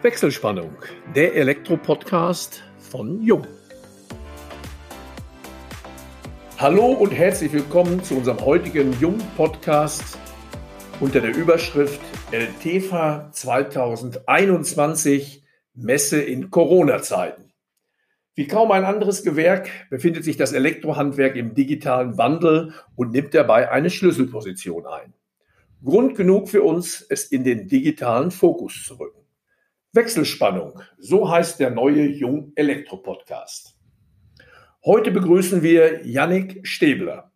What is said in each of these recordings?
Wechselspannung, der Elektro-Podcast von Jung. Hallo und herzlich willkommen zu unserem heutigen Jung-Podcast unter der Überschrift LTFA 2021 Messe in Corona-Zeiten. Wie kaum ein anderes Gewerk befindet sich das Elektrohandwerk im digitalen Wandel und nimmt dabei eine Schlüsselposition ein. Grund genug für uns, es in den digitalen Fokus zu rücken. Wechselspannung, so heißt der neue Jung Elektro Podcast. Heute begrüßen wir Yannick Stäbler.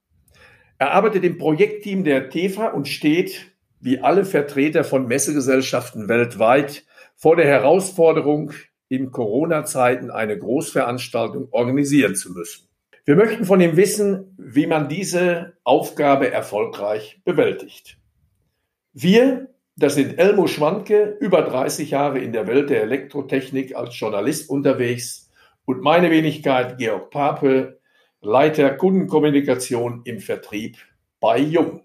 Er arbeitet im Projektteam der TEFA und steht, wie alle Vertreter von Messegesellschaften weltweit, vor der Herausforderung, in Corona-Zeiten eine Großveranstaltung organisieren zu müssen. Wir möchten von ihm wissen, wie man diese Aufgabe erfolgreich bewältigt. Wir, das sind Elmo Schwanke, über 30 Jahre in der Welt der Elektrotechnik als Journalist unterwegs und meine Wenigkeit Georg Pape, Leiter Kundenkommunikation im Vertrieb bei Jung.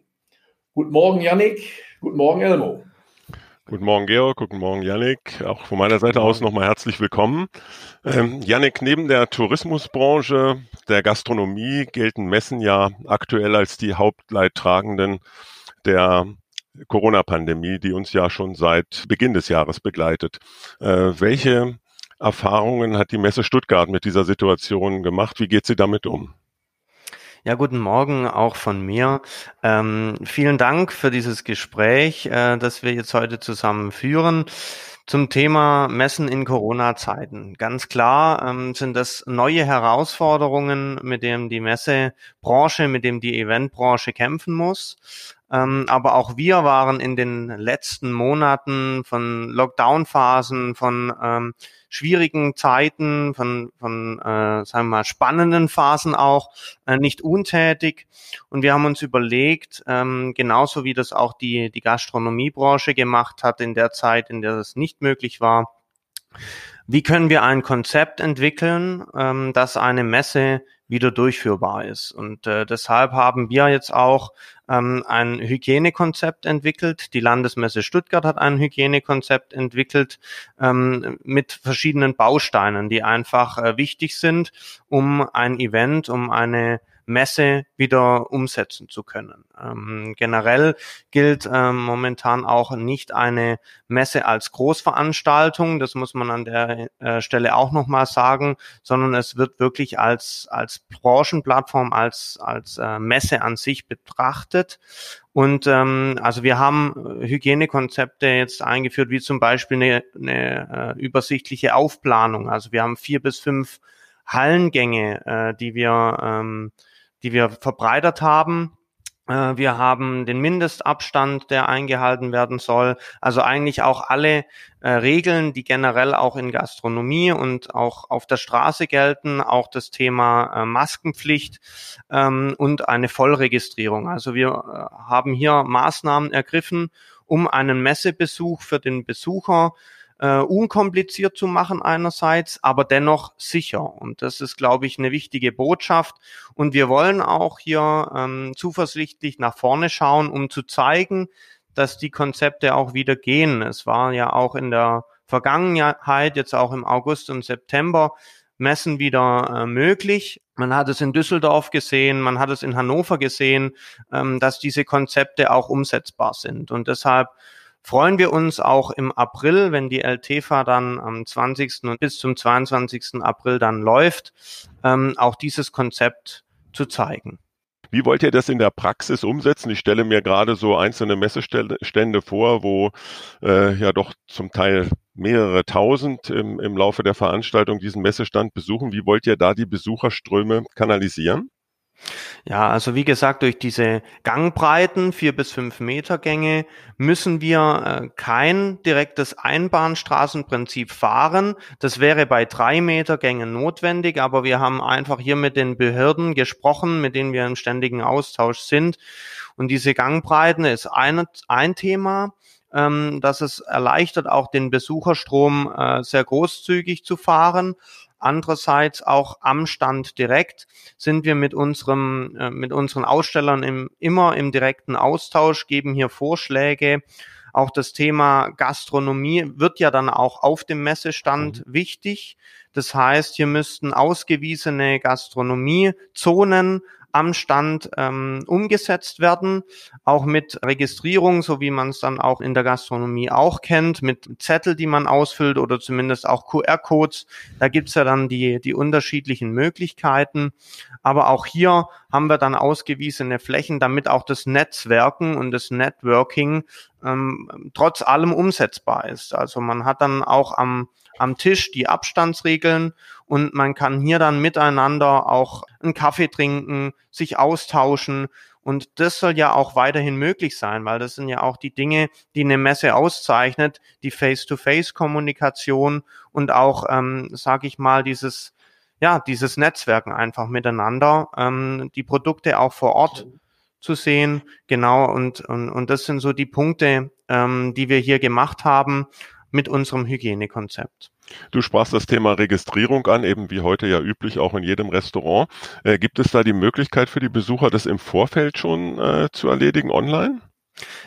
Guten Morgen, Yannick. Guten Morgen, Elmo. Guten Morgen, Georg. Guten Morgen, Yannick. Auch von meiner Seite aus nochmal herzlich willkommen. Ähm, Yannick, neben der Tourismusbranche, der Gastronomie gelten Messen ja aktuell als die Hauptleidtragenden der Corona-Pandemie, die uns ja schon seit Beginn des Jahres begleitet. Äh, welche Erfahrungen hat die Messe Stuttgart mit dieser Situation gemacht? Wie geht sie damit um? Ja, guten Morgen auch von mir. Ähm, vielen Dank für dieses Gespräch, äh, das wir jetzt heute zusammen führen. Zum Thema Messen in Corona-Zeiten. Ganz klar ähm, sind das neue Herausforderungen, mit denen die Messebranche, mit dem die Eventbranche kämpfen muss. Ähm, aber auch wir waren in den letzten Monaten von Lockdown-Phasen, von ähm, schwierigen Zeiten, von, von äh, sagen wir mal, spannenden Phasen auch äh, nicht untätig. Und wir haben uns überlegt, ähm, genauso wie das auch die, die Gastronomiebranche gemacht hat in der Zeit, in der das nicht möglich war, wie können wir ein Konzept entwickeln, ähm, das eine Messe wieder durchführbar ist. Und äh, deshalb haben wir jetzt auch ähm, ein Hygienekonzept entwickelt. Die Landesmesse Stuttgart hat ein Hygienekonzept entwickelt ähm, mit verschiedenen Bausteinen, die einfach äh, wichtig sind, um ein Event, um eine Messe wieder umsetzen zu können. Ähm, generell gilt ähm, momentan auch nicht eine Messe als Großveranstaltung, das muss man an der äh, Stelle auch nochmal sagen, sondern es wird wirklich als, als Branchenplattform, als, als äh, Messe an sich betrachtet. Und ähm, also wir haben Hygienekonzepte jetzt eingeführt, wie zum Beispiel eine, eine äh, übersichtliche Aufplanung. Also wir haben vier bis fünf Hallengänge, äh, die wir ähm, die wir verbreitert haben. Äh, wir haben den Mindestabstand, der eingehalten werden soll. Also eigentlich auch alle äh, Regeln, die generell auch in Gastronomie und auch auf der Straße gelten. Auch das Thema äh, Maskenpflicht ähm, und eine Vollregistrierung. Also wir äh, haben hier Maßnahmen ergriffen, um einen Messebesuch für den Besucher äh, unkompliziert zu machen einerseits, aber dennoch sicher. Und das ist, glaube ich, eine wichtige Botschaft. Und wir wollen auch hier ähm, zuversichtlich nach vorne schauen, um zu zeigen, dass die Konzepte auch wieder gehen. Es war ja auch in der Vergangenheit, jetzt auch im August und September, Messen wieder äh, möglich. Man hat es in Düsseldorf gesehen, man hat es in Hannover gesehen, ähm, dass diese Konzepte auch umsetzbar sind. Und deshalb freuen wir uns auch im April, wenn die LTFA dann am 20. und bis zum 22. April dann läuft, ähm, auch dieses Konzept zu zeigen. Wie wollt ihr das in der Praxis umsetzen? Ich stelle mir gerade so einzelne Messestände vor, wo äh, ja doch zum Teil mehrere tausend im, im Laufe der Veranstaltung diesen Messestand besuchen. Wie wollt ihr da die Besucherströme kanalisieren? Ja, also wie gesagt, durch diese Gangbreiten, vier bis fünf Meter Gänge, müssen wir äh, kein direktes Einbahnstraßenprinzip fahren. Das wäre bei drei Meter Gängen notwendig, aber wir haben einfach hier mit den Behörden gesprochen, mit denen wir im ständigen Austausch sind. Und diese Gangbreiten ist ein, ein Thema ähm, dass es erleichtert, auch den Besucherstrom äh, sehr großzügig zu fahren. Andererseits auch am Stand direkt sind wir mit unserem, äh, mit unseren Ausstellern im, immer im direkten Austausch, geben hier Vorschläge, auch das Thema Gastronomie wird ja dann auch auf dem Messestand mhm. wichtig. Das heißt, hier müssten ausgewiesene Gastronomiezonen am Stand ähm, umgesetzt werden, auch mit Registrierung, so wie man es dann auch in der Gastronomie auch kennt, mit Zettel, die man ausfüllt oder zumindest auch QR-Codes. Da gibt's ja dann die, die unterschiedlichen Möglichkeiten. Aber auch hier haben wir dann ausgewiesene Flächen, damit auch das Netzwerken und das Networking ähm, trotz allem umsetzbar ist. Also man hat dann auch am am Tisch die Abstandsregeln und man kann hier dann miteinander auch einen Kaffee trinken, sich austauschen und das soll ja auch weiterhin möglich sein, weil das sind ja auch die Dinge, die eine Messe auszeichnet, die Face-to-Face-Kommunikation und auch, ähm, sage ich mal, dieses ja dieses Netzwerken einfach miteinander, ähm, die Produkte auch vor Ort zu sehen, genau und und, und das sind so die Punkte, ähm, die wir hier gemacht haben mit unserem Hygienekonzept. Du sprachst das Thema Registrierung an, eben wie heute ja üblich auch in jedem Restaurant. Äh, gibt es da die Möglichkeit für die Besucher, das im Vorfeld schon äh, zu erledigen online?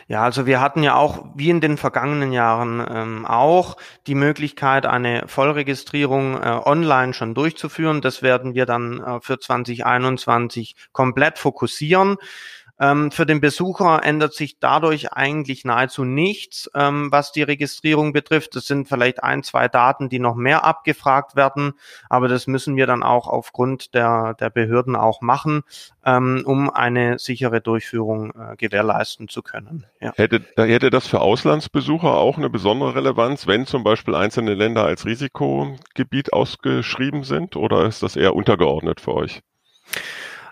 Ja, also wir hatten ja auch, wie in den vergangenen Jahren ähm, auch, die Möglichkeit, eine Vollregistrierung äh, online schon durchzuführen. Das werden wir dann äh, für 2021 komplett fokussieren. Ähm, für den Besucher ändert sich dadurch eigentlich nahezu nichts, ähm, was die Registrierung betrifft. Es sind vielleicht ein, zwei Daten, die noch mehr abgefragt werden, aber das müssen wir dann auch aufgrund der, der Behörden auch machen, ähm, um eine sichere Durchführung äh, gewährleisten zu können. Ja. Hätte, hätte das für Auslandsbesucher auch eine besondere Relevanz, wenn zum Beispiel einzelne Länder als Risikogebiet ausgeschrieben sind, oder ist das eher untergeordnet für euch?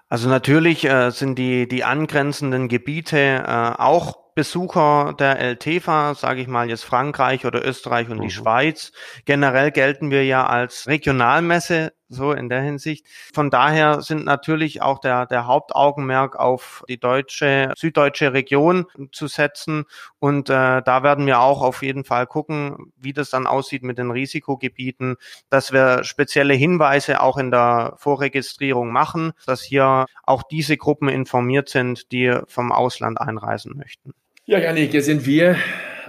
Also natürlich äh, sind die, die angrenzenden Gebiete äh, auch Besucher der LTFA, sage ich mal jetzt Frankreich oder Österreich und mhm. die Schweiz. Generell gelten wir ja als Regionalmesse so in der Hinsicht. Von daher sind natürlich auch der, der Hauptaugenmerk auf die deutsche, süddeutsche Region zu setzen. Und äh, da werden wir auch auf jeden Fall gucken, wie das dann aussieht mit den Risikogebieten, dass wir spezielle Hinweise auch in der Vorregistrierung machen, dass hier auch diese Gruppen informiert sind, die vom Ausland einreisen möchten. Ja, Janik, hier sind wir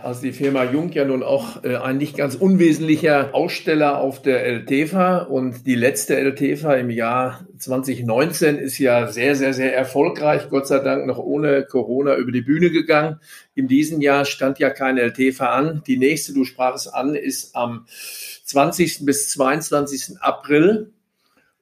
also die Firma Jung ja nun auch äh, ein nicht ganz unwesentlicher Aussteller auf der LTFA und die letzte LTFA im Jahr 2019 ist ja sehr, sehr, sehr erfolgreich, Gott sei Dank noch ohne Corona über die Bühne gegangen. In diesem Jahr stand ja keine LTFA an. Die nächste, du sprachst an, ist am 20. bis 22. April.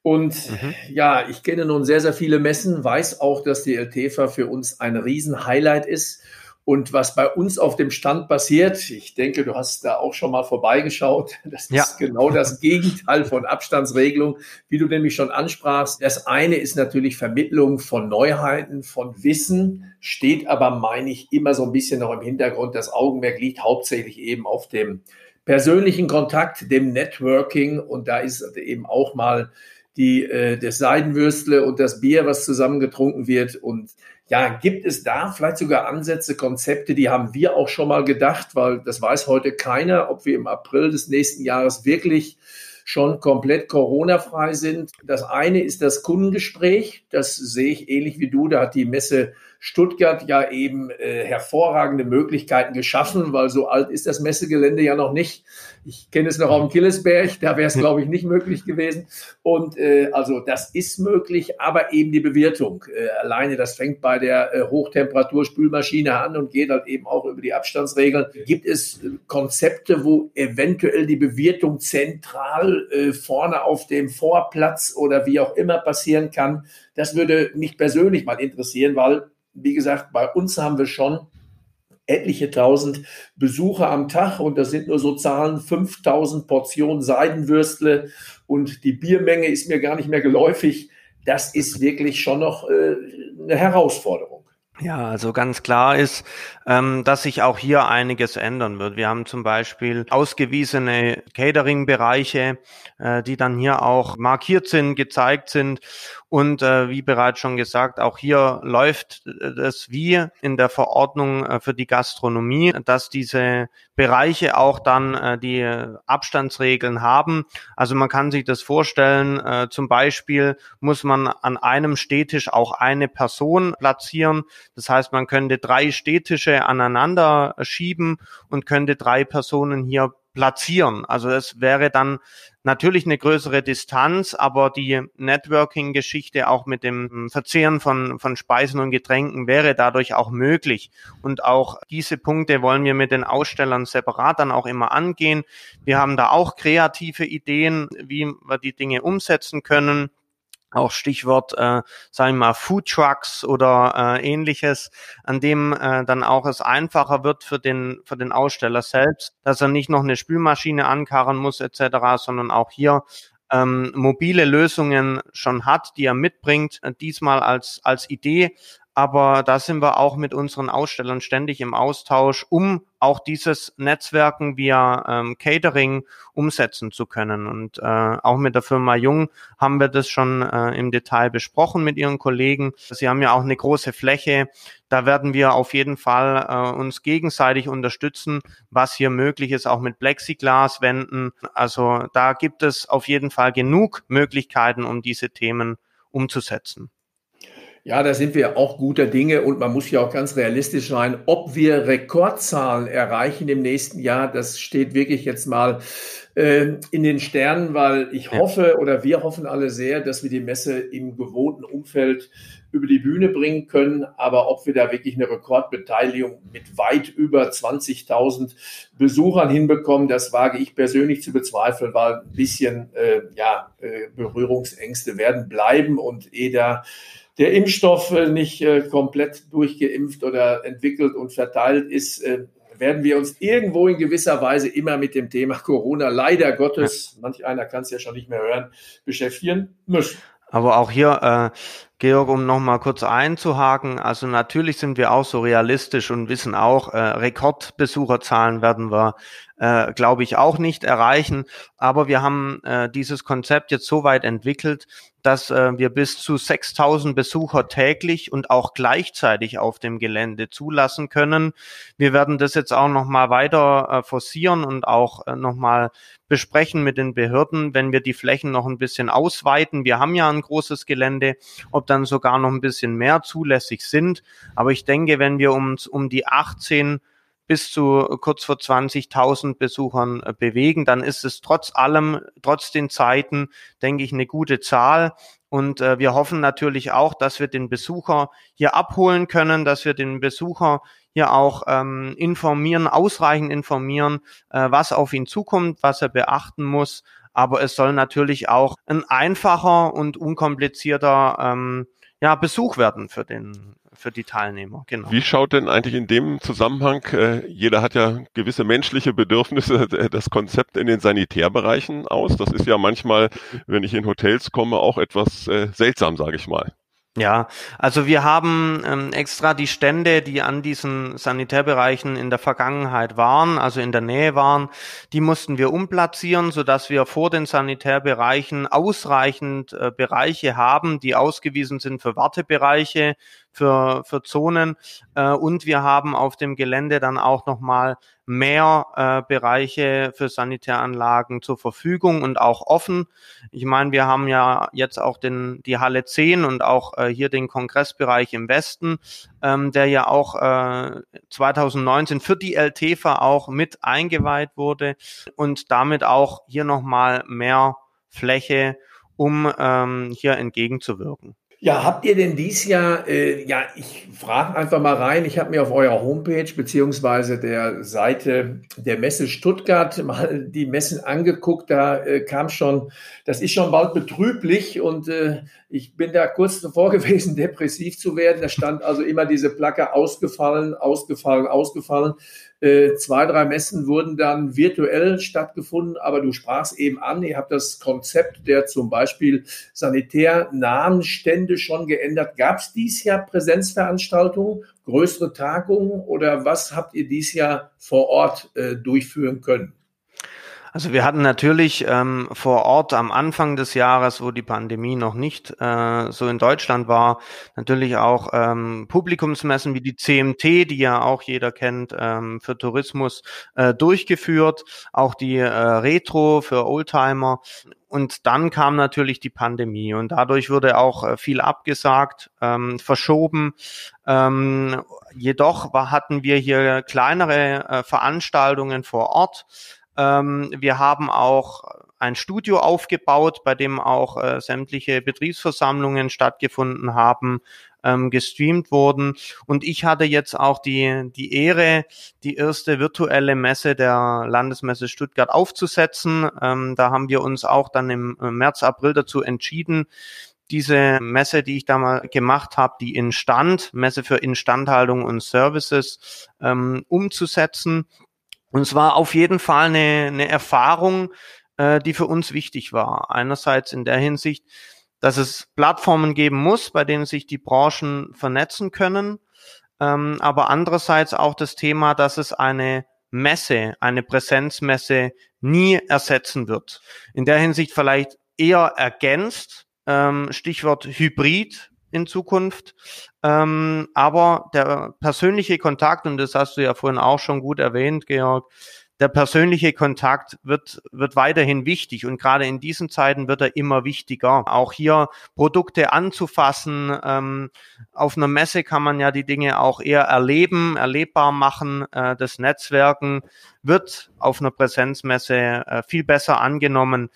Und mhm. ja, ich kenne nun sehr, sehr viele Messen, weiß auch, dass die LTFA für uns ein Riesenhighlight ist. Und was bei uns auf dem Stand passiert, ich denke, du hast da auch schon mal vorbeigeschaut, das ja. ist genau das Gegenteil von Abstandsregelung, wie du nämlich schon ansprachst. Das eine ist natürlich Vermittlung von Neuheiten, von Wissen, steht aber, meine ich, immer so ein bisschen noch im Hintergrund. Das Augenmerk liegt hauptsächlich eben auf dem persönlichen Kontakt, dem Networking und da ist eben auch mal die, äh, das Seidenwürstle und das Bier, was zusammen getrunken wird und ja, gibt es da vielleicht sogar Ansätze, Konzepte, die haben wir auch schon mal gedacht, weil das weiß heute keiner, ob wir im April des nächsten Jahres wirklich schon komplett Corona-frei sind. Das eine ist das Kundengespräch. Das sehe ich ähnlich wie du. Da hat die Messe Stuttgart ja eben äh, hervorragende Möglichkeiten geschaffen, weil so alt ist das Messegelände ja noch nicht. Ich kenne es noch auf dem Killesberg, da wäre es, glaube ich, nicht möglich gewesen. Und äh, also das ist möglich, aber eben die Bewirtung. Äh, alleine das fängt bei der äh, Hochtemperaturspülmaschine an und geht halt eben auch über die Abstandsregeln. Gibt es äh, Konzepte, wo eventuell die Bewirtung zentral äh, vorne auf dem Vorplatz oder wie auch immer passieren kann? Das würde mich persönlich mal interessieren, weil wie gesagt, bei uns haben wir schon etliche tausend Besucher am Tag und das sind nur so Zahlen, 5000 Portionen Seidenwürstle und die Biermenge ist mir gar nicht mehr geläufig. Das ist wirklich schon noch äh, eine Herausforderung. Ja, also ganz klar ist, ähm, dass sich auch hier einiges ändern wird. Wir haben zum Beispiel ausgewiesene Catering-Bereiche, äh, die dann hier auch markiert sind, gezeigt sind. Und äh, wie bereits schon gesagt, auch hier läuft es wie in der Verordnung äh, für die Gastronomie, dass diese Bereiche auch dann äh, die Abstandsregeln haben. Also man kann sich das vorstellen, äh, zum Beispiel muss man an einem Stehtisch auch eine Person platzieren. Das heißt, man könnte drei Stehtische aneinander schieben und könnte drei Personen hier platzieren. Also es wäre dann natürlich eine größere Distanz, aber die Networking-Geschichte auch mit dem Verzehren von, von Speisen und Getränken wäre dadurch auch möglich. Und auch diese Punkte wollen wir mit den Ausstellern separat dann auch immer angehen. Wir haben da auch kreative Ideen, wie wir die Dinge umsetzen können auch Stichwort, äh, sagen wir mal, Food Trucks oder äh, ähnliches, an dem äh, dann auch es einfacher wird für den, für den Aussteller selbst, dass er nicht noch eine Spülmaschine ankarren muss etc., sondern auch hier ähm, mobile Lösungen schon hat, die er mitbringt, äh, diesmal als, als Idee, aber da sind wir auch mit unseren Ausstellern ständig im Austausch, um auch dieses Netzwerken via ähm, Catering umsetzen zu können. Und äh, auch mit der Firma Jung haben wir das schon äh, im Detail besprochen mit ihren Kollegen. Sie haben ja auch eine große Fläche. Da werden wir auf jeden Fall äh, uns gegenseitig unterstützen, was hier möglich ist, auch mit Plexiglaswänden. Also da gibt es auf jeden Fall genug Möglichkeiten, um diese Themen umzusetzen. Ja, da sind wir auch guter Dinge und man muss ja auch ganz realistisch sein. Ob wir Rekordzahlen erreichen im nächsten Jahr, das steht wirklich jetzt mal äh, in den Sternen, weil ich hoffe oder wir hoffen alle sehr, dass wir die Messe im gewohnten Umfeld über die Bühne bringen können. Aber ob wir da wirklich eine Rekordbeteiligung mit weit über 20.000 Besuchern hinbekommen, das wage ich persönlich zu bezweifeln, weil ein bisschen äh, ja, äh, Berührungsängste werden bleiben und eh da der Impfstoff äh, nicht äh, komplett durchgeimpft oder entwickelt und verteilt ist, äh, werden wir uns irgendwo in gewisser Weise immer mit dem Thema Corona, leider Gottes, manch einer kann es ja schon nicht mehr hören, beschäftigen müssen. Aber auch hier, äh, Georg, um nochmal kurz einzuhaken, also natürlich sind wir auch so realistisch und wissen auch, äh, Rekordbesucherzahlen werden wir, äh, glaube ich, auch nicht erreichen. Aber wir haben äh, dieses Konzept jetzt so weit entwickelt, dass äh, wir bis zu 6000 Besucher täglich und auch gleichzeitig auf dem Gelände zulassen können. Wir werden das jetzt auch nochmal weiter äh, forcieren und auch äh, nochmal besprechen mit den Behörden, wenn wir die Flächen noch ein bisschen ausweiten. Wir haben ja ein großes Gelände, ob dann sogar noch ein bisschen mehr zulässig sind. Aber ich denke, wenn wir uns um die 18 bis zu kurz vor 20.000 Besuchern äh, bewegen, dann ist es trotz allem, trotz den Zeiten, denke ich, eine gute Zahl. Und äh, wir hoffen natürlich auch, dass wir den Besucher hier abholen können, dass wir den Besucher hier auch ähm, informieren, ausreichend informieren, äh, was auf ihn zukommt, was er beachten muss. Aber es soll natürlich auch ein einfacher und unkomplizierter ähm, ja, Besuch werden für den für die Teilnehmer. Genau. Wie schaut denn eigentlich in dem Zusammenhang, äh, jeder hat ja gewisse menschliche Bedürfnisse, äh, das Konzept in den Sanitärbereichen aus? Das ist ja manchmal, wenn ich in Hotels komme, auch etwas äh, seltsam, sage ich mal. Ja, also wir haben ähm, extra die Stände, die an diesen Sanitärbereichen in der Vergangenheit waren, also in der Nähe waren, die mussten wir umplatzieren, so dass wir vor den Sanitärbereichen ausreichend äh, Bereiche haben, die ausgewiesen sind für Wartebereiche, für, für Zonen. Äh, und wir haben auf dem Gelände dann auch nochmal mehr äh, Bereiche für Sanitäranlagen zur Verfügung und auch offen. Ich meine, wir haben ja jetzt auch den, die Halle 10 und auch äh, hier den Kongressbereich im Westen, ähm, der ja auch äh, 2019 für die LTFA auch mit eingeweiht wurde und damit auch hier nochmal mehr Fläche, um ähm, hier entgegenzuwirken. Ja, habt ihr denn dies Jahr, äh, ja, ich frage einfach mal rein, ich habe mir auf eurer Homepage beziehungsweise der Seite der Messe Stuttgart mal die Messen angeguckt, da äh, kam schon, das ist schon bald betrüblich und äh, ich bin da kurz davor gewesen, depressiv zu werden. Da stand also immer diese Placke ausgefallen, ausgefallen, ausgefallen. Äh, zwei, drei Messen wurden dann virtuell stattgefunden, aber du sprachst eben an, ihr habt das Konzept der zum Beispiel sanitärnahen Stände schon geändert. Gab es dies Jahr Präsenzveranstaltungen, größere Tagungen oder was habt ihr dies Jahr vor Ort äh, durchführen können? Also wir hatten natürlich ähm, vor Ort am Anfang des Jahres, wo die Pandemie noch nicht äh, so in Deutschland war, natürlich auch ähm, Publikumsmessen wie die CMT, die ja auch jeder kennt, ähm, für Tourismus äh, durchgeführt, auch die äh, Retro für Oldtimer. Und dann kam natürlich die Pandemie und dadurch wurde auch äh, viel abgesagt, ähm, verschoben. Ähm, jedoch war, hatten wir hier kleinere äh, Veranstaltungen vor Ort ähm, wir haben auch ein Studio aufgebaut, bei dem auch äh, sämtliche Betriebsversammlungen stattgefunden haben, ähm, gestreamt wurden. Und ich hatte jetzt auch die, die Ehre, die erste virtuelle Messe der Landesmesse Stuttgart aufzusetzen. Ähm, da haben wir uns auch dann im März, April dazu entschieden, diese Messe, die ich da mal gemacht habe, die Instand, Messe für Instandhaltung und Services, ähm, umzusetzen. Und es war auf jeden Fall eine, eine Erfahrung, äh, die für uns wichtig war. Einerseits in der Hinsicht, dass es Plattformen geben muss, bei denen sich die Branchen vernetzen können, ähm, aber andererseits auch das Thema, dass es eine Messe, eine Präsenzmesse nie ersetzen wird. In der Hinsicht vielleicht eher ergänzt, ähm, Stichwort Hybrid, in Zukunft. Ähm, aber der persönliche Kontakt, und das hast du ja vorhin auch schon gut erwähnt, Georg, der persönliche Kontakt wird, wird weiterhin wichtig und gerade in diesen Zeiten wird er immer wichtiger. Auch hier Produkte anzufassen. Ähm, auf einer Messe kann man ja die Dinge auch eher erleben, erlebbar machen. Äh, das Netzwerken wird auf einer Präsenzmesse äh, viel besser angenommen.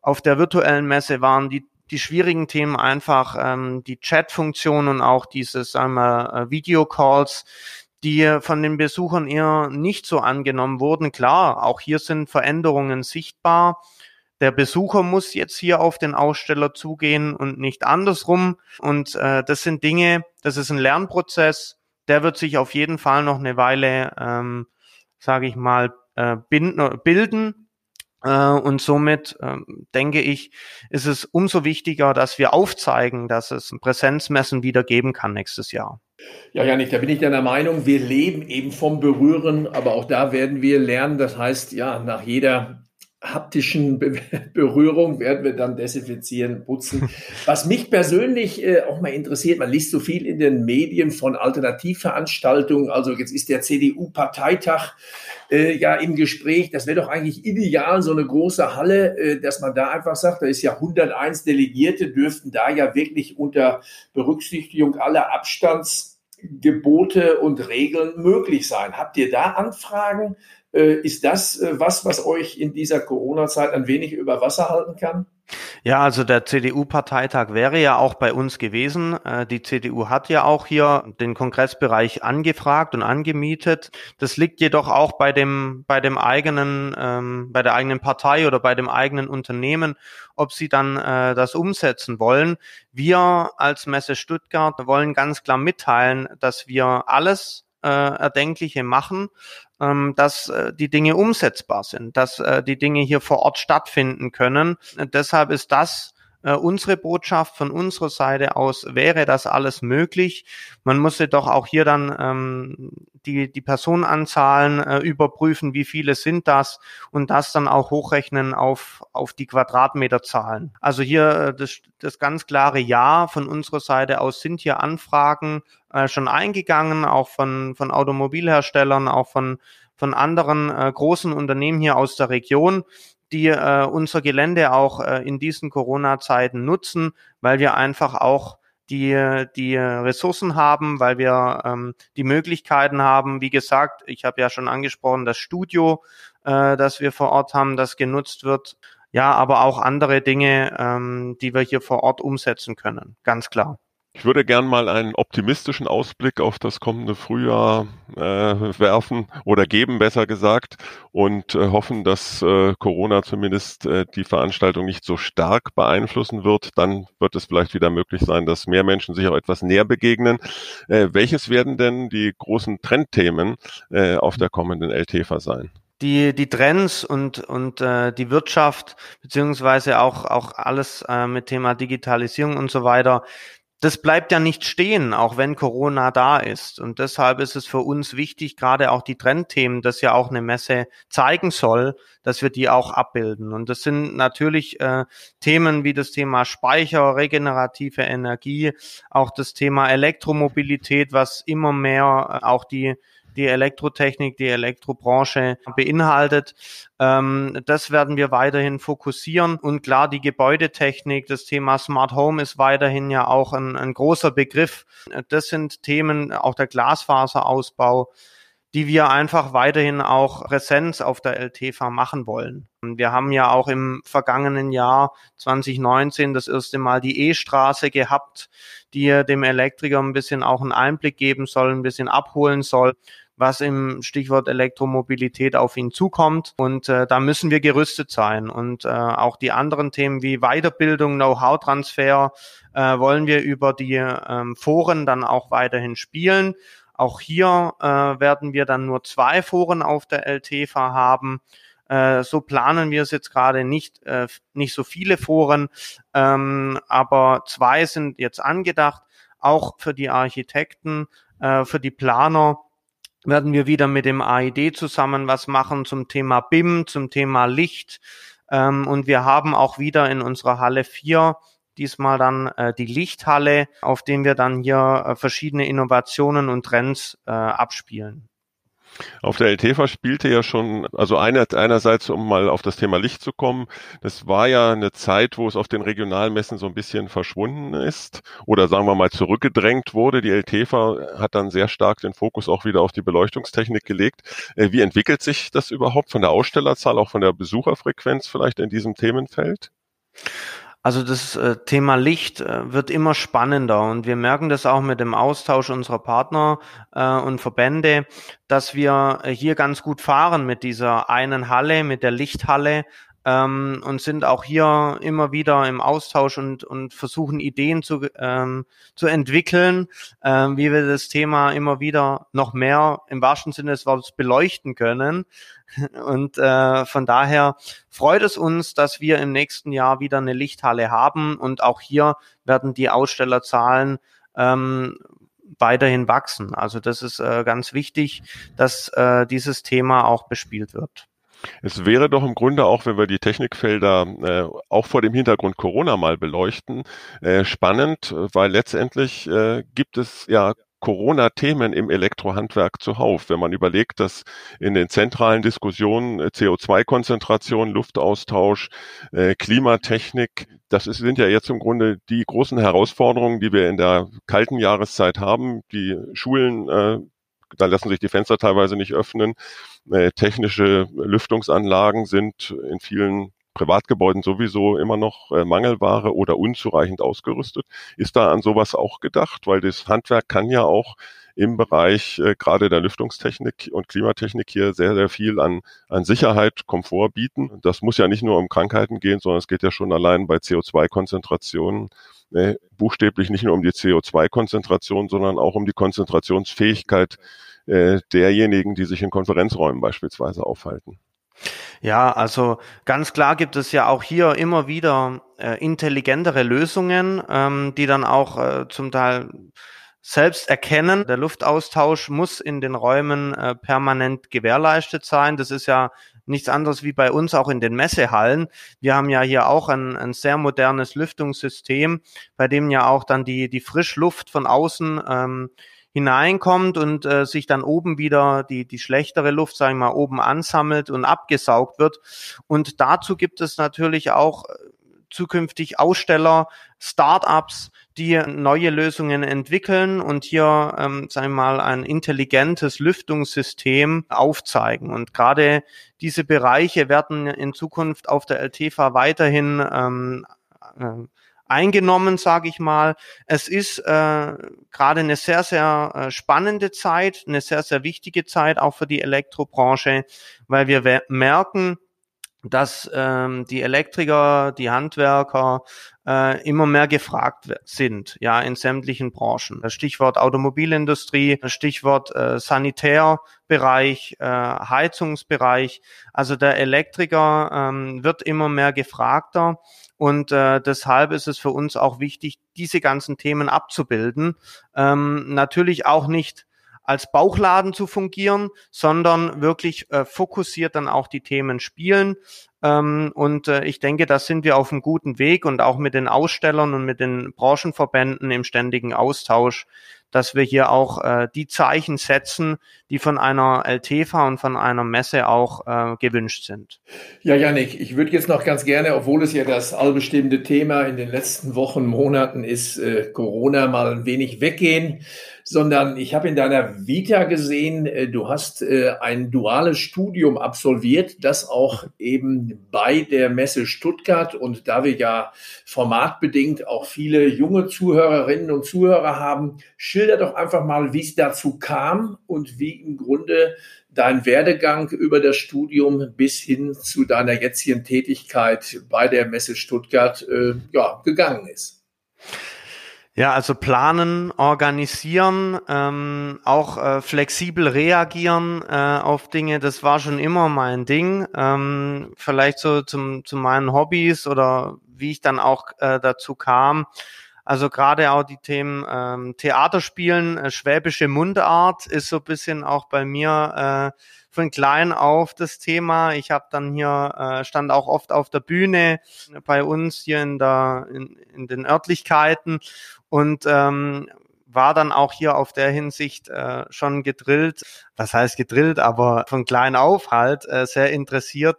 Auf der virtuellen Messe waren die die schwierigen Themen einfach ähm, die Chat-Funktion und auch dieses sagen wir, äh, Video-Calls, die von den Besuchern eher nicht so angenommen wurden. Klar, auch hier sind Veränderungen sichtbar. Der Besucher muss jetzt hier auf den Aussteller zugehen und nicht andersrum. Und äh, das sind Dinge, das ist ein Lernprozess, der wird sich auf jeden Fall noch eine Weile, ähm, sage ich mal, äh, binden, bilden und somit ähm, denke ich, ist es umso wichtiger, dass wir aufzeigen, dass es Präsenzmessen wieder geben kann nächstes Jahr. Ja, Janik, da bin ich der Meinung, wir leben eben vom Berühren, aber auch da werden wir lernen. Das heißt, ja, nach jeder haptischen Be Berührung werden wir dann desinfizieren, putzen. Was mich persönlich äh, auch mal interessiert, man liest so viel in den Medien von Alternativveranstaltungen. Also jetzt ist der CDU-Parteitag äh, ja im Gespräch. Das wäre doch eigentlich ideal, so eine große Halle, äh, dass man da einfach sagt, da ist ja 101 Delegierte, dürften da ja wirklich unter Berücksichtigung aller Abstandsgebote und Regeln möglich sein. Habt ihr da Anfragen? Äh, ist das äh, was, was euch in dieser Corona-Zeit ein wenig über Wasser halten kann? Ja, also der CDU-Parteitag wäre ja auch bei uns gewesen. Äh, die CDU hat ja auch hier den Kongressbereich angefragt und angemietet. Das liegt jedoch auch bei dem, bei dem eigenen, ähm, bei der eigenen Partei oder bei dem eigenen Unternehmen, ob sie dann äh, das umsetzen wollen. Wir als Messe Stuttgart wollen ganz klar mitteilen, dass wir alles äh, Erdenkliche machen, ähm, dass äh, die Dinge umsetzbar sind, dass äh, die Dinge hier vor Ort stattfinden können. Und deshalb ist das äh, unsere Botschaft von unserer Seite aus wäre das alles möglich. Man muss doch auch hier dann ähm, die, die Personenanzahlen äh, überprüfen, wie viele sind das und das dann auch hochrechnen auf, auf die Quadratmeterzahlen. Also hier äh, das, das ganz klare Ja von unserer Seite aus sind hier Anfragen äh, schon eingegangen, auch von, von Automobilherstellern, auch von von anderen äh, großen Unternehmen hier aus der Region, die äh, unser Gelände auch äh, in diesen Corona-Zeiten nutzen, weil wir einfach auch die, die Ressourcen haben, weil wir ähm, die Möglichkeiten haben. Wie gesagt, ich habe ja schon angesprochen, das Studio, äh, das wir vor Ort haben, das genutzt wird. Ja, aber auch andere Dinge, ähm, die wir hier vor Ort umsetzen können, ganz klar. Ich würde gern mal einen optimistischen Ausblick auf das kommende Frühjahr äh, werfen oder geben, besser gesagt, und äh, hoffen, dass äh, Corona zumindest äh, die Veranstaltung nicht so stark beeinflussen wird. Dann wird es vielleicht wieder möglich sein, dass mehr Menschen sich auch etwas näher begegnen. Äh, welches werden denn die großen Trendthemen äh, auf der kommenden LTFA sein? die die Trends und und äh, die Wirtschaft beziehungsweise auch auch alles äh, mit Thema Digitalisierung und so weiter das bleibt ja nicht stehen, auch wenn Corona da ist. Und deshalb ist es für uns wichtig, gerade auch die Trendthemen, das ja auch eine Messe zeigen soll, dass wir die auch abbilden. Und das sind natürlich äh, Themen wie das Thema Speicher, regenerative Energie, auch das Thema Elektromobilität, was immer mehr äh, auch die die Elektrotechnik, die Elektrobranche beinhaltet. Ähm, das werden wir weiterhin fokussieren. Und klar, die Gebäudetechnik, das Thema Smart Home ist weiterhin ja auch ein, ein großer Begriff. Das sind Themen, auch der Glasfaserausbau die wir einfach weiterhin auch Präsenz auf der LTV machen wollen. Wir haben ja auch im vergangenen Jahr 2019 das erste Mal die E-Straße gehabt, die dem Elektriker ein bisschen auch einen Einblick geben soll, ein bisschen abholen soll was im Stichwort Elektromobilität auf ihn zukommt. Und äh, da müssen wir gerüstet sein. Und äh, auch die anderen Themen wie Weiterbildung, Know-how-Transfer äh, wollen wir über die ähm, Foren dann auch weiterhin spielen. Auch hier äh, werden wir dann nur zwei Foren auf der LTV haben. Äh, so planen wir es jetzt gerade nicht, äh, nicht so viele Foren, ähm, aber zwei sind jetzt angedacht, auch für die Architekten, äh, für die Planer werden wir wieder mit dem AID zusammen was machen zum Thema BIM, zum Thema Licht. Ähm, und wir haben auch wieder in unserer Halle 4 diesmal dann äh, die Lichthalle, auf dem wir dann hier äh, verschiedene Innovationen und Trends äh, abspielen. Auf der LTV spielte ja schon, also einer, einerseits, um mal auf das Thema Licht zu kommen, das war ja eine Zeit, wo es auf den Regionalmessen so ein bisschen verschwunden ist oder sagen wir mal zurückgedrängt wurde. Die LTV hat dann sehr stark den Fokus auch wieder auf die Beleuchtungstechnik gelegt. Äh, wie entwickelt sich das überhaupt von der Ausstellerzahl, auch von der Besucherfrequenz vielleicht in diesem Themenfeld? Also das äh, Thema Licht äh, wird immer spannender und wir merken das auch mit dem Austausch unserer Partner äh, und Verbände, dass wir hier ganz gut fahren mit dieser einen Halle, mit der Lichthalle, ähm, und sind auch hier immer wieder im Austausch und, und versuchen Ideen zu, ähm, zu entwickeln, ähm, wie wir das Thema immer wieder noch mehr im wahrsten Sinne des Wortes beleuchten können. Und äh, von daher freut es uns, dass wir im nächsten Jahr wieder eine Lichthalle haben und auch hier werden die Ausstellerzahlen ähm, weiterhin wachsen. Also das ist äh, ganz wichtig, dass äh, dieses Thema auch bespielt wird. Es wäre doch im Grunde auch, wenn wir die Technikfelder äh, auch vor dem Hintergrund Corona mal beleuchten, äh, spannend, weil letztendlich äh, gibt es ja Corona-Themen im Elektrohandwerk zuhauf. Wenn man überlegt, dass in den zentralen Diskussionen äh, CO2-Konzentration, Luftaustausch, äh, Klimatechnik, das ist, sind ja jetzt im Grunde die großen Herausforderungen, die wir in der kalten Jahreszeit haben. Die Schulen äh, da lassen sich die Fenster teilweise nicht öffnen. Äh, technische Lüftungsanlagen sind in vielen Privatgebäuden sowieso immer noch äh, Mangelware oder unzureichend ausgerüstet. Ist da an sowas auch gedacht? Weil das Handwerk kann ja auch im Bereich äh, gerade der Lüftungstechnik und Klimatechnik hier sehr, sehr viel an, an Sicherheit, Komfort bieten. Das muss ja nicht nur um Krankheiten gehen, sondern es geht ja schon allein bei CO2-Konzentrationen äh, buchstäblich nicht nur um die CO2-Konzentration, sondern auch um die Konzentrationsfähigkeit äh, derjenigen, die sich in Konferenzräumen beispielsweise aufhalten. Ja, also ganz klar gibt es ja auch hier immer wieder äh, intelligentere Lösungen, ähm, die dann auch äh, zum Teil selbst erkennen. Der Luftaustausch muss in den Räumen äh, permanent gewährleistet sein. Das ist ja nichts anderes wie bei uns auch in den Messehallen. Wir haben ja hier auch ein, ein sehr modernes Lüftungssystem, bei dem ja auch dann die, die Frischluft von außen ähm, hineinkommt und äh, sich dann oben wieder die, die schlechtere Luft, sagen wir mal, oben ansammelt und abgesaugt wird. Und dazu gibt es natürlich auch äh, zukünftig Aussteller, Startups, die neue Lösungen entwickeln und hier, ähm, sagen wir mal, ein intelligentes Lüftungssystem aufzeigen. Und gerade diese Bereiche werden in Zukunft auf der LTV weiterhin ähm, äh, eingenommen, sage ich mal. Es ist äh, gerade eine sehr, sehr äh, spannende Zeit, eine sehr, sehr wichtige Zeit auch für die Elektrobranche, weil wir merken, dass ähm, die Elektriker, die Handwerker äh, immer mehr gefragt sind, ja, in sämtlichen Branchen. Das Stichwort Automobilindustrie, das Stichwort äh, Sanitärbereich, äh, Heizungsbereich. Also der Elektriker ähm, wird immer mehr gefragter und äh, deshalb ist es für uns auch wichtig, diese ganzen Themen abzubilden. Ähm, natürlich auch nicht als Bauchladen zu fungieren, sondern wirklich äh, fokussiert dann auch die Themen spielen. Ähm, und äh, ich denke, da sind wir auf einem guten Weg und auch mit den Ausstellern und mit den Branchenverbänden im ständigen Austausch dass wir hier auch äh, die Zeichen setzen, die von einer LTV und von einer Messe auch äh, gewünscht sind. Ja, Janik, ich würde jetzt noch ganz gerne, obwohl es ja das allbestimmende Thema in den letzten Wochen, Monaten ist, äh, Corona mal ein wenig weggehen, sondern ich habe in deiner Vita gesehen, äh, du hast äh, ein duales Studium absolviert, das auch eben bei der Messe Stuttgart und da wir ja formatbedingt auch viele junge Zuhörerinnen und Zuhörer haben, schilder doch einfach mal, wie es dazu kam und wie im Grunde dein Werdegang über das Studium bis hin zu deiner jetzigen Tätigkeit bei der Messe Stuttgart äh, ja, gegangen ist. Ja, also planen, organisieren, ähm, auch äh, flexibel reagieren äh, auf Dinge, das war schon immer mein Ding. Ähm, vielleicht so zum, zu meinen Hobbys oder wie ich dann auch äh, dazu kam. Also gerade auch die Themen ähm, Theaterspielen, äh, schwäbische Mundart ist so bisschen auch bei mir äh, von klein auf das Thema. Ich habe dann hier äh, stand auch oft auf der Bühne bei uns hier in der in, in den Örtlichkeiten und ähm, war dann auch hier auf der Hinsicht äh, schon gedrillt. Was heißt gedrillt, aber von klein auf halt äh, sehr interessiert,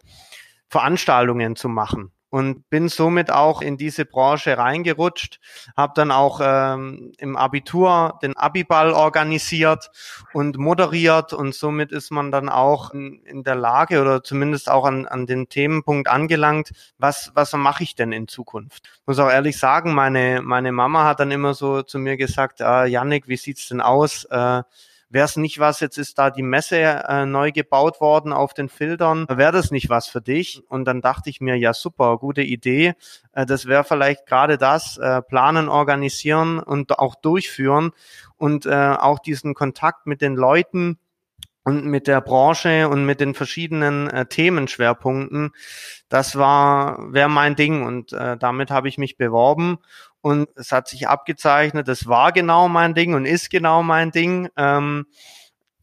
Veranstaltungen zu machen und bin somit auch in diese Branche reingerutscht, habe dann auch ähm, im Abitur den Abiball organisiert und moderiert und somit ist man dann auch in, in der Lage oder zumindest auch an, an den Themenpunkt angelangt, was, was mache ich denn in Zukunft? Muss auch ehrlich sagen, meine, meine Mama hat dann immer so zu mir gesagt, äh, Yannick, wie sieht's denn aus? Äh, Wäre es nicht was, jetzt ist da die Messe äh, neu gebaut worden auf den Filtern, wäre das nicht was für dich? Und dann dachte ich mir, ja super, gute Idee. Äh, das wäre vielleicht gerade das, äh, planen, organisieren und auch durchführen und äh, auch diesen Kontakt mit den Leuten und mit der Branche und mit den verschiedenen äh, Themenschwerpunkten, das war wäre mein Ding und äh, damit habe ich mich beworben und es hat sich abgezeichnet, das war genau mein Ding und ist genau mein Ding. Ähm,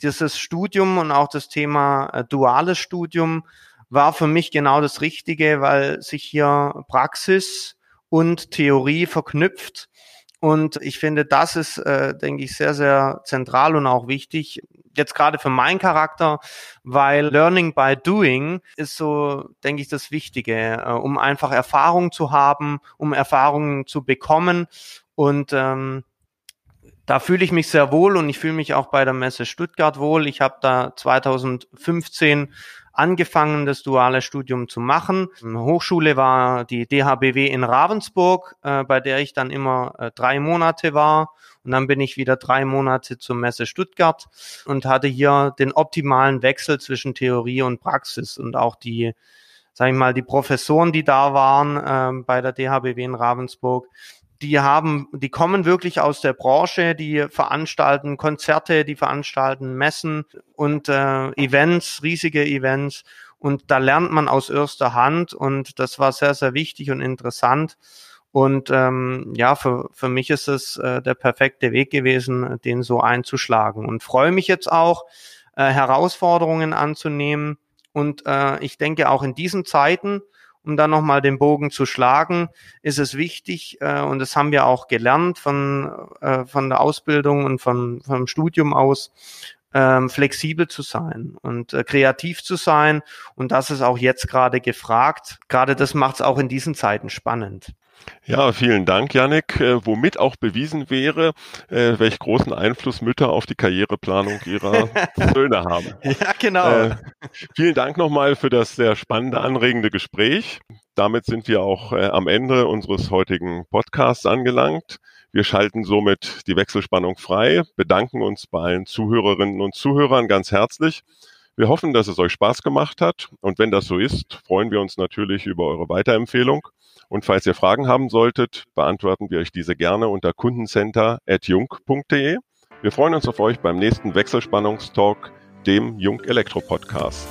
dieses Studium und auch das Thema äh, duales Studium war für mich genau das Richtige, weil sich hier Praxis und Theorie verknüpft. Und ich finde, das ist, äh, denke ich, sehr, sehr zentral und auch wichtig, jetzt gerade für meinen Charakter, weil Learning by Doing ist so, denke ich, das Wichtige, äh, um einfach Erfahrung zu haben, um Erfahrungen zu bekommen. Und ähm, da fühle ich mich sehr wohl und ich fühle mich auch bei der Messe Stuttgart wohl. Ich habe da 2015 angefangen, das duale Studium zu machen. Hochschule war die DHBW in Ravensburg, äh, bei der ich dann immer äh, drei Monate war. Und dann bin ich wieder drei Monate zur Messe Stuttgart und hatte hier den optimalen Wechsel zwischen Theorie und Praxis und auch die, sag ich mal, die Professoren, die da waren äh, bei der DHBW in Ravensburg, die haben, die kommen wirklich aus der Branche, die veranstalten Konzerte, die veranstalten Messen und äh, Events, riesige Events. Und da lernt man aus erster Hand und das war sehr, sehr wichtig und interessant. Und ähm, ja, für, für mich ist es äh, der perfekte Weg gewesen, den so einzuschlagen. Und freue mich jetzt auch, äh, Herausforderungen anzunehmen. Und äh, ich denke auch in diesen Zeiten, um dann nochmal den Bogen zu schlagen, ist es wichtig, äh, und das haben wir auch gelernt von, äh, von der Ausbildung und von, vom Studium aus, ähm, flexibel zu sein und äh, kreativ zu sein. Und das ist auch jetzt gerade gefragt. Gerade das macht es auch in diesen Zeiten spannend. Ja, vielen Dank, Yannick. Äh, womit auch bewiesen wäre, äh, welch großen Einfluss Mütter auf die Karriereplanung ihrer Söhne haben. Ja, genau. Äh, vielen Dank nochmal für das sehr spannende, anregende Gespräch. Damit sind wir auch äh, am Ende unseres heutigen Podcasts angelangt. Wir schalten somit die Wechselspannung frei, bedanken uns bei allen Zuhörerinnen und Zuhörern ganz herzlich Wir hoffen, dass es euch Spaß gemacht hat und wenn das so ist, freuen wir uns natürlich über eure Weiterempfehlung. Und falls ihr Fragen haben solltet, beantworten wir euch diese gerne unter kundencenter.jung.de. Wir freuen uns auf euch beim nächsten Wechselspannungstalk, dem Jung Elektro Podcast.